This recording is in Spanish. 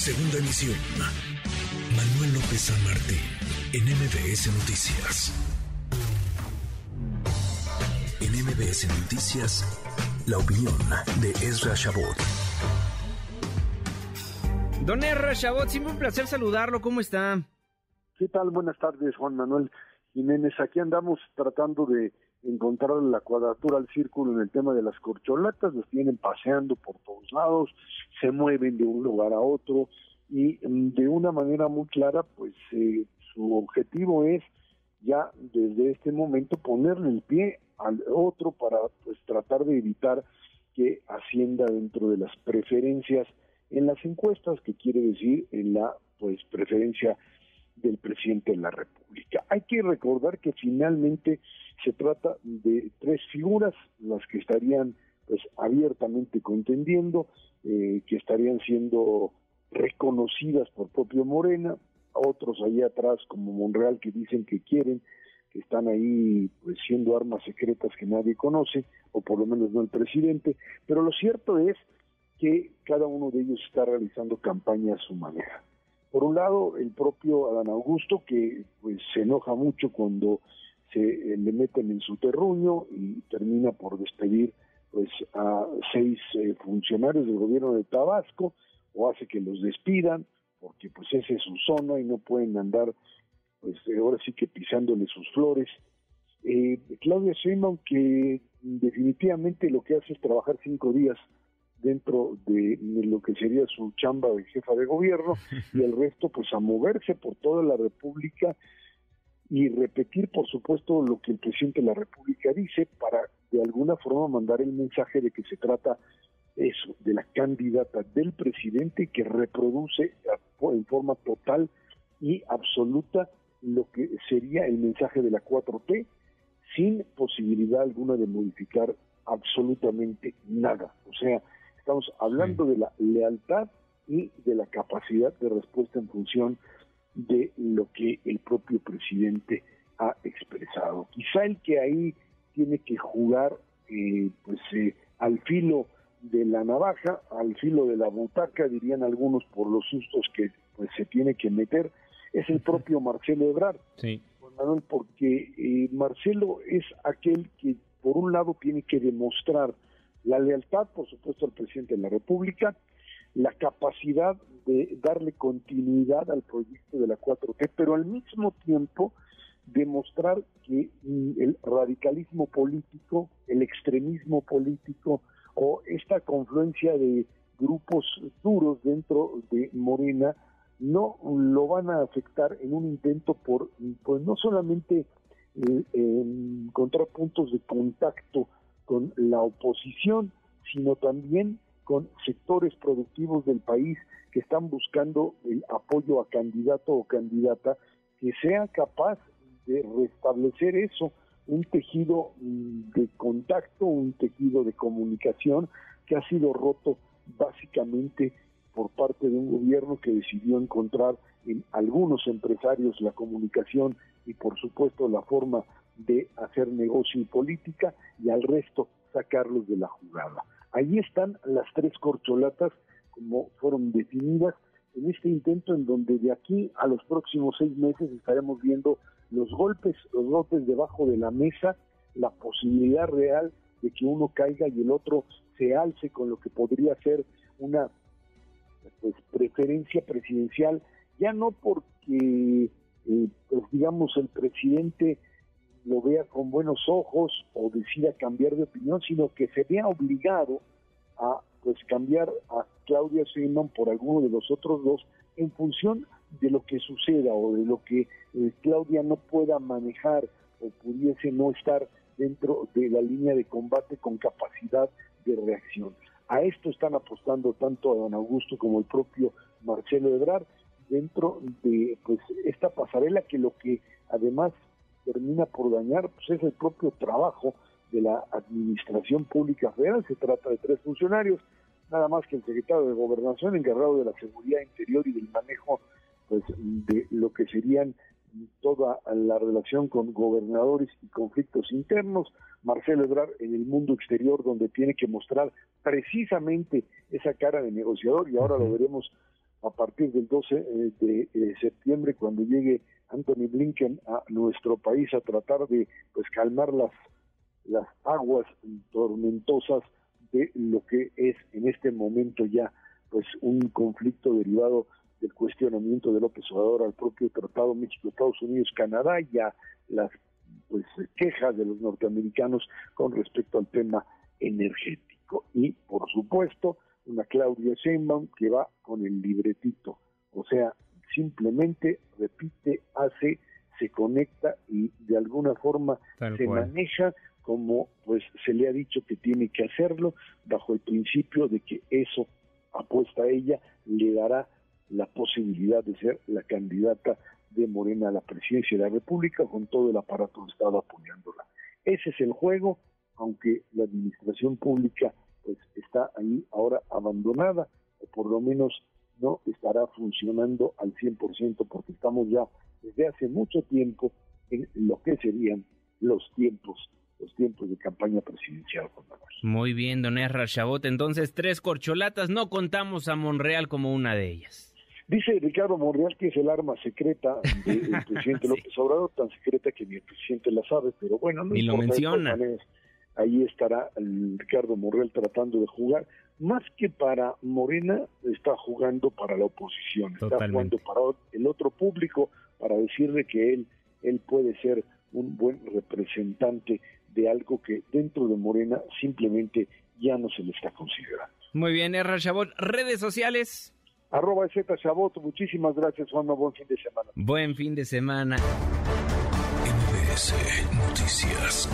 Segunda emisión. Manuel López San Martín, en MBS Noticias. En MBS Noticias, la opinión de Ezra Shabot. Don Ezra Shabot, siempre un placer saludarlo. ¿Cómo está? ¿Qué tal? Buenas tardes, Juan Manuel Jiménez. Aquí andamos tratando de encontrar la cuadratura al círculo en el tema de las corcholatas, los tienen paseando por todos lados, se mueven de un lugar a otro y mm, de una manera muy clara, pues eh, su objetivo es ya desde este momento ponerle el pie al otro para pues tratar de evitar que ascienda dentro de las preferencias en las encuestas, que quiere decir en la pues preferencia del presidente de la República. Hay que recordar que finalmente se trata de tres figuras, las que estarían pues abiertamente contendiendo, eh, que estarían siendo reconocidas por propio Morena, otros allá atrás como Monreal que dicen que quieren, que están ahí pues siendo armas secretas que nadie conoce, o por lo menos no el presidente, pero lo cierto es que cada uno de ellos está realizando campaña a su manera. Por un lado, el propio Adán Augusto, que pues se enoja mucho cuando se eh, le meten en su terruño y termina por despedir pues a seis eh, funcionarios del gobierno de Tabasco o hace que los despidan porque pues esa es su zona y no pueden andar pues ahora sí que pisándole sus flores. Eh, Claudia Sheinbaum que definitivamente lo que hace es trabajar cinco días dentro de, lo que sería su chamba de jefa de gobierno y el resto pues a moverse por toda la República y repetir por supuesto lo que el presidente de la República dice para de alguna forma mandar el mensaje de que se trata eso, de la candidata del presidente que reproduce en forma total y absoluta lo que sería el mensaje de la 4T sin posibilidad alguna de modificar absolutamente nada. O sea, Estamos hablando de la lealtad y de la capacidad de respuesta en función de lo que el propio presidente ha expresado. Quizá el que ahí tiene que jugar eh, pues eh, al filo de la navaja, al filo de la butaca, dirían algunos por los sustos que pues se tiene que meter, es el propio Marcelo Ebrard. Sí. Porque eh, Marcelo es aquel que por un lado tiene que demostrar la lealtad, por supuesto, al presidente de la República, la capacidad de darle continuidad al proyecto de la 4T, pero al mismo tiempo demostrar que mm, el radicalismo político, el extremismo político o esta confluencia de grupos duros dentro de Morena no lo van a afectar en un intento por, pues no solamente eh, encontrar puntos de contacto con la oposición, sino también con sectores productivos del país que están buscando el apoyo a candidato o candidata que sea capaz de restablecer eso, un tejido mm, de contacto, un tejido de comunicación que ha sido roto básicamente por parte de un gobierno que decidió encontrar en algunos empresarios la comunicación y por supuesto la forma de hacer negocio y política y al resto sacarlos de la jugada. Ahí están las tres corcholatas como fueron definidas en este intento en donde de aquí a los próximos seis meses estaremos viendo los golpes, los golpes debajo de la mesa, la posibilidad real de que uno caiga y el otro se alce con lo que podría ser una pues, preferencia presidencial, ya no porque eh, pues digamos el presidente lo vea con buenos ojos o decida cambiar de opinión, sino que se vea obligado a pues cambiar a Claudia Sheinbaum por alguno de los otros dos en función de lo que suceda o de lo que eh, Claudia no pueda manejar o pudiese no estar dentro de la línea de combate con capacidad de reacción. A esto están apostando tanto a don Augusto como el propio Marcelo Ebrard dentro de pues esta pasarela que lo que además termina por dañar pues es el propio trabajo de la Administración Pública Federal. Se trata de tres funcionarios, nada más que el secretario de Gobernación encargado de la seguridad interior y del manejo pues, de lo que serían toda la relación con gobernadores y conflictos internos, Marcelo Ebrard en el mundo exterior donde tiene que mostrar precisamente esa cara de negociador y ahora lo veremos a partir del 12 eh, de eh, septiembre, cuando llegue Anthony Blinken a nuestro país a tratar de pues calmar las, las aguas tormentosas de lo que es en este momento ya pues un conflicto derivado del cuestionamiento de López Obrador al propio Tratado México-Estados Unidos-Canadá y las pues quejas de los norteamericanos con respecto al tema energético. Y por supuesto, una Claudia Sheinbaum que va con el libretito, o sea, simplemente repite, hace, se conecta y de alguna forma se maneja como pues se le ha dicho que tiene que hacerlo bajo el principio de que eso apuesta a ella le dará la posibilidad de ser la candidata de Morena a la presidencia de la República con todo el aparato de Estado apoyándola. Ese es el juego, aunque la administración pública pues está ahí ahora abandonada o por lo menos no estará funcionando al 100% porque estamos ya desde hace mucho tiempo en lo que serían los tiempos los tiempos de campaña presidencial. Muy bien, don Erra Chabot. Entonces, tres corcholatas, no contamos a Monreal como una de ellas. Dice Ricardo Monreal que es el arma secreta del presidente López Obrador, tan secreta que ni el presidente la sabe, pero bueno, no Ni lo menciona. Ahí estará Ricardo Monreal tratando de jugar. Más que para Morena, está jugando para la oposición, está jugando para el otro público, para decirle que él, él puede ser un buen representante de algo que dentro de Morena simplemente ya no se le está considerando. Muy bien, Erra Chabot. Redes sociales. Arroba Z Chabot. Muchísimas gracias, Juanma. Buen fin de semana. Buen fin de semana. MBS Noticias.